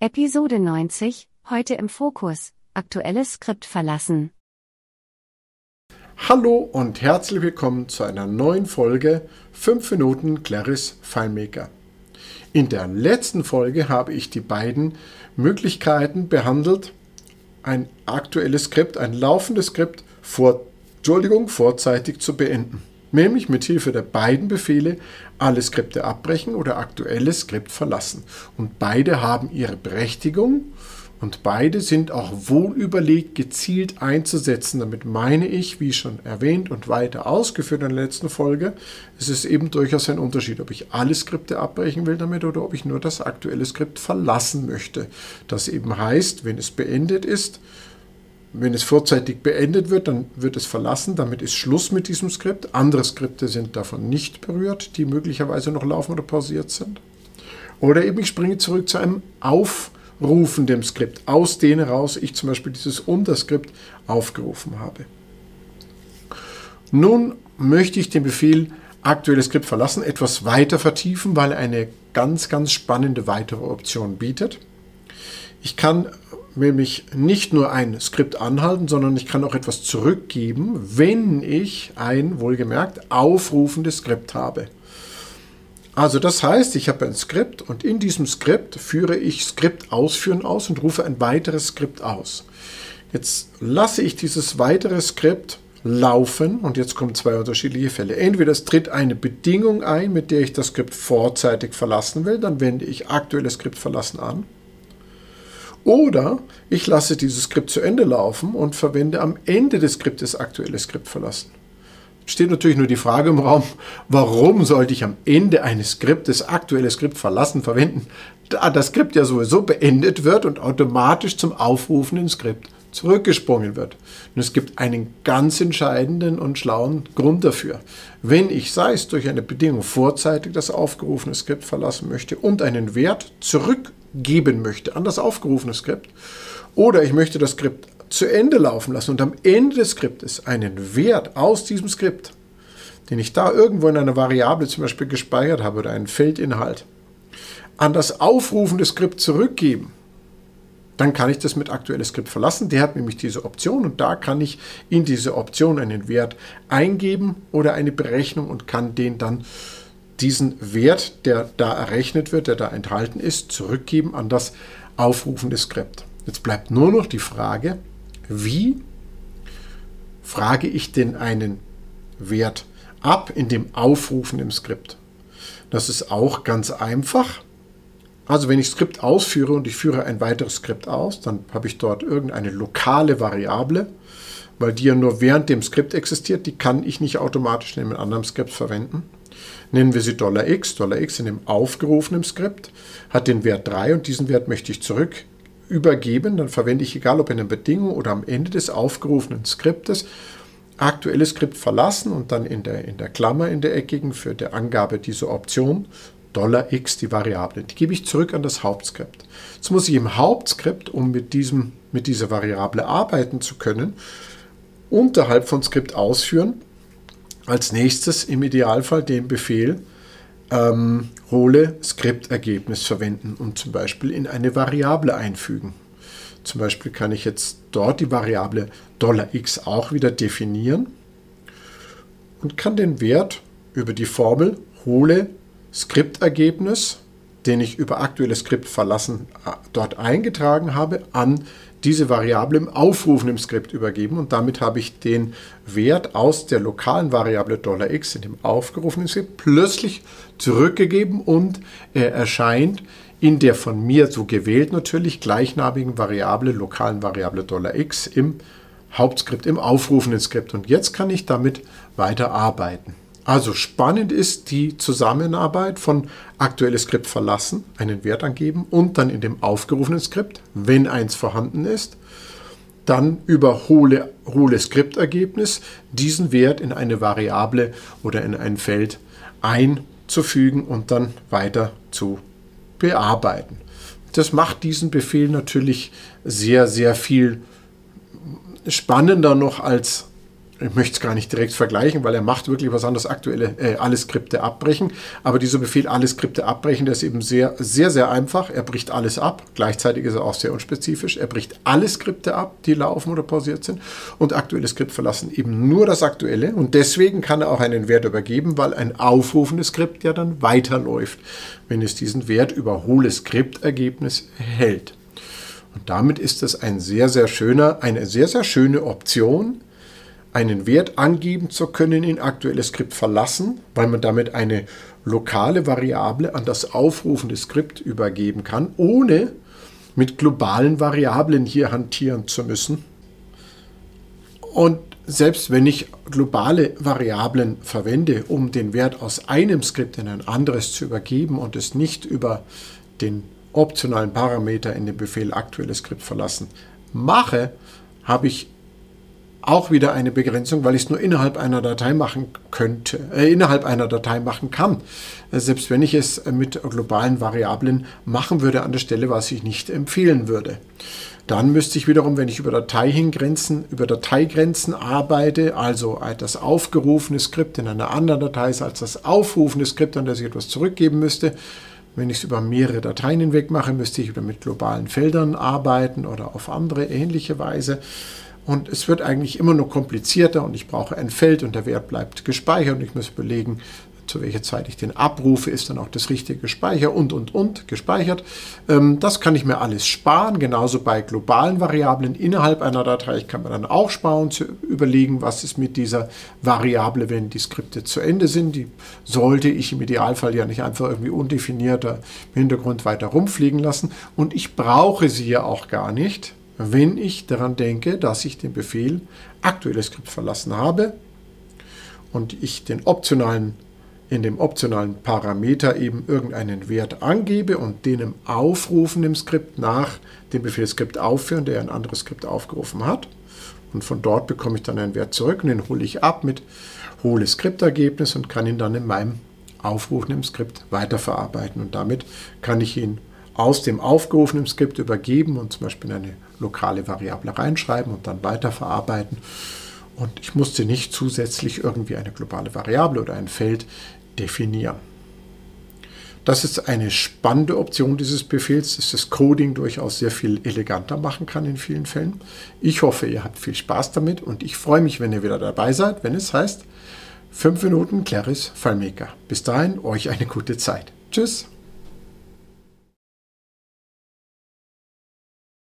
Episode 90, heute im Fokus, aktuelles Skript verlassen. Hallo und herzlich willkommen zu einer neuen Folge 5 Minuten Claris FileMaker. In der letzten Folge habe ich die beiden Möglichkeiten behandelt, ein aktuelles Skript, ein laufendes Skript vor, Entschuldigung, vorzeitig zu beenden nämlich mit Hilfe der beiden Befehle alle Skripte abbrechen oder aktuelles Skript verlassen. Und beide haben ihre Berechtigung und beide sind auch wohl überlegt, gezielt einzusetzen. Damit meine ich, wie schon erwähnt und weiter ausgeführt in der letzten Folge, es ist eben durchaus ein Unterschied, ob ich alle Skripte abbrechen will damit oder ob ich nur das aktuelle Skript verlassen möchte. Das eben heißt, wenn es beendet ist, wenn es vorzeitig beendet wird, dann wird es verlassen. Damit ist Schluss mit diesem Skript. Andere Skripte sind davon nicht berührt, die möglicherweise noch laufen oder pausiert sind. Oder eben ich springe zurück zu einem aufrufenden Skript, aus dem heraus ich zum Beispiel dieses Unterskript aufgerufen habe. Nun möchte ich den Befehl aktuelles Skript verlassen etwas weiter vertiefen, weil er eine ganz, ganz spannende weitere Option bietet. Ich kann nämlich nicht nur ein Skript anhalten, sondern ich kann auch etwas zurückgeben, wenn ich ein, wohlgemerkt, aufrufendes Skript habe. Also das heißt, ich habe ein Skript und in diesem Skript führe ich Skript ausführen aus und rufe ein weiteres Skript aus. Jetzt lasse ich dieses weitere Skript laufen und jetzt kommen zwei unterschiedliche Fälle. Entweder es tritt eine Bedingung ein, mit der ich das Skript vorzeitig verlassen will, dann wende ich aktuelles Skript verlassen an. Oder ich lasse dieses Skript zu Ende laufen und verwende am Ende des Skriptes aktuelles Skript verlassen. Steht natürlich nur die Frage im Raum, warum sollte ich am Ende eines Skriptes aktuelles Skript verlassen verwenden, da das Skript ja sowieso beendet wird und automatisch zum aufrufenden Skript zurückgesprungen wird. Und es gibt einen ganz entscheidenden und schlauen Grund dafür. Wenn ich, sei es durch eine Bedingung vorzeitig das aufgerufene Skript verlassen möchte und einen Wert zurück geben möchte an das aufgerufene Skript. Oder ich möchte das Skript zu Ende laufen lassen und am Ende des Skriptes einen Wert aus diesem Skript, den ich da irgendwo in einer Variable zum Beispiel gespeichert habe oder einen Feldinhalt, an das aufrufende Skript zurückgeben, dann kann ich das mit aktuelles Skript verlassen. Der hat nämlich diese Option und da kann ich in diese Option einen Wert eingeben oder eine Berechnung und kann den dann diesen Wert, der da errechnet wird, der da enthalten ist, zurückgeben an das aufrufende Skript. Jetzt bleibt nur noch die Frage, wie frage ich denn einen Wert ab in dem aufrufenden Skript? Das ist auch ganz einfach. Also wenn ich Skript ausführe und ich führe ein weiteres Skript aus, dann habe ich dort irgendeine lokale Variable, weil die ja nur während dem Skript existiert, die kann ich nicht automatisch in einem anderen Skript verwenden nennen wir sie $x. $x in dem aufgerufenen Skript hat den Wert 3 und diesen Wert möchte ich zurück übergeben. Dann verwende ich, egal ob in einer Bedingung oder am Ende des aufgerufenen Skriptes, aktuelles Skript verlassen und dann in der, in der Klammer in der eckigen für die Angabe dieser Option $x die Variable. Die gebe ich zurück an das Hauptskript. Jetzt muss ich im Hauptskript, um mit, diesem, mit dieser Variable arbeiten zu können, unterhalb von Skript ausführen, als nächstes im Idealfall den Befehl ähm, hole Skriptergebnis verwenden und zum Beispiel in eine Variable einfügen. Zum Beispiel kann ich jetzt dort die Variable $x auch wieder definieren und kann den Wert über die Formel hole Skriptergebnis, den ich über aktuelles Skript verlassen äh, dort eingetragen habe, an diese Variable im aufrufenden Skript übergeben und damit habe ich den Wert aus der lokalen Variable $x in dem aufgerufenen Skript plötzlich zurückgegeben und er erscheint in der von mir so gewählt natürlich gleichnamigen Variable, lokalen Variable $x im Hauptskript, im aufrufenden Skript. Und jetzt kann ich damit weiter arbeiten. Also spannend ist die Zusammenarbeit von aktuelles Skript verlassen, einen Wert angeben und dann in dem aufgerufenen Skript, wenn eins vorhanden ist, dann über hole, hole Skriptergebnis diesen Wert in eine Variable oder in ein Feld einzufügen und dann weiter zu bearbeiten. Das macht diesen Befehl natürlich sehr, sehr viel spannender noch als ich möchte es gar nicht direkt vergleichen, weil er macht wirklich was anderes aktuelle, äh, alle Skripte abbrechen. Aber dieser Befehl, alle Skripte abbrechen, der ist eben sehr, sehr, sehr einfach. Er bricht alles ab. Gleichzeitig ist er auch sehr unspezifisch. Er bricht alle Skripte ab, die laufen oder pausiert sind. Und aktuelle Skript verlassen eben nur das aktuelle. Und deswegen kann er auch einen Wert übergeben, weil ein aufrufendes Skript ja dann weiterläuft, wenn es diesen Wert überhole Skriptergebnis hält. Und damit ist es ein sehr, sehr schöner, eine sehr, sehr schöne Option, einen Wert angeben zu können in aktuelles Skript verlassen, weil man damit eine lokale Variable an das aufrufende Skript übergeben kann, ohne mit globalen Variablen hier hantieren zu müssen. Und selbst wenn ich globale Variablen verwende, um den Wert aus einem Skript in ein anderes zu übergeben und es nicht über den optionalen Parameter in dem Befehl aktuelles Skript verlassen mache, habe ich auch wieder eine Begrenzung, weil ich es nur innerhalb einer Datei machen könnte, äh, innerhalb einer Datei machen kann. Äh, selbst wenn ich es mit globalen Variablen machen würde an der Stelle, was ich nicht empfehlen würde. Dann müsste ich wiederum, wenn ich über Dateigrenzen, über Dateigrenzen arbeite, also das aufgerufene Skript in einer anderen Datei ist als das aufrufende Skript, an das ich etwas zurückgeben müsste, wenn ich es über mehrere Dateien hinweg mache, müsste ich wieder mit globalen Feldern arbeiten oder auf andere ähnliche Weise. Und es wird eigentlich immer nur komplizierter und ich brauche ein Feld und der Wert bleibt gespeichert und ich muss überlegen, zu welcher Zeit ich den abrufe, ist dann auch das richtige Speicher und, und, und gespeichert. Ähm, das kann ich mir alles sparen, genauso bei globalen Variablen innerhalb einer Datei. Ich kann mir dann auch sparen, zu überlegen, was ist mit dieser Variable, wenn die Skripte zu Ende sind. Die sollte ich im Idealfall ja nicht einfach irgendwie undefinierter im Hintergrund weiter rumfliegen lassen. Und ich brauche sie ja auch gar nicht wenn ich daran denke, dass ich den Befehl aktuelles Skript verlassen habe und ich den optionalen in dem optionalen Parameter eben irgendeinen Wert angebe und den im Aufrufen im Skript nach dem Befehl Skript aufführen, der ein anderes Skript aufgerufen hat. Und von dort bekomme ich dann einen Wert zurück und den hole ich ab mit hole Skriptergebnis und kann ihn dann in meinem Aufrufen im Skript weiterverarbeiten. Und damit kann ich ihn aus dem aufgerufenen Skript übergeben und zum Beispiel eine lokale Variable reinschreiben und dann weiterverarbeiten. Und ich musste nicht zusätzlich irgendwie eine globale Variable oder ein Feld definieren. Das ist eine spannende Option dieses Befehls, dass das Coding durchaus sehr viel eleganter machen kann in vielen Fällen. Ich hoffe, ihr habt viel Spaß damit und ich freue mich, wenn ihr wieder dabei seid, wenn es heißt 5 Minuten Claris FileMaker. Bis dahin, euch eine gute Zeit. Tschüss.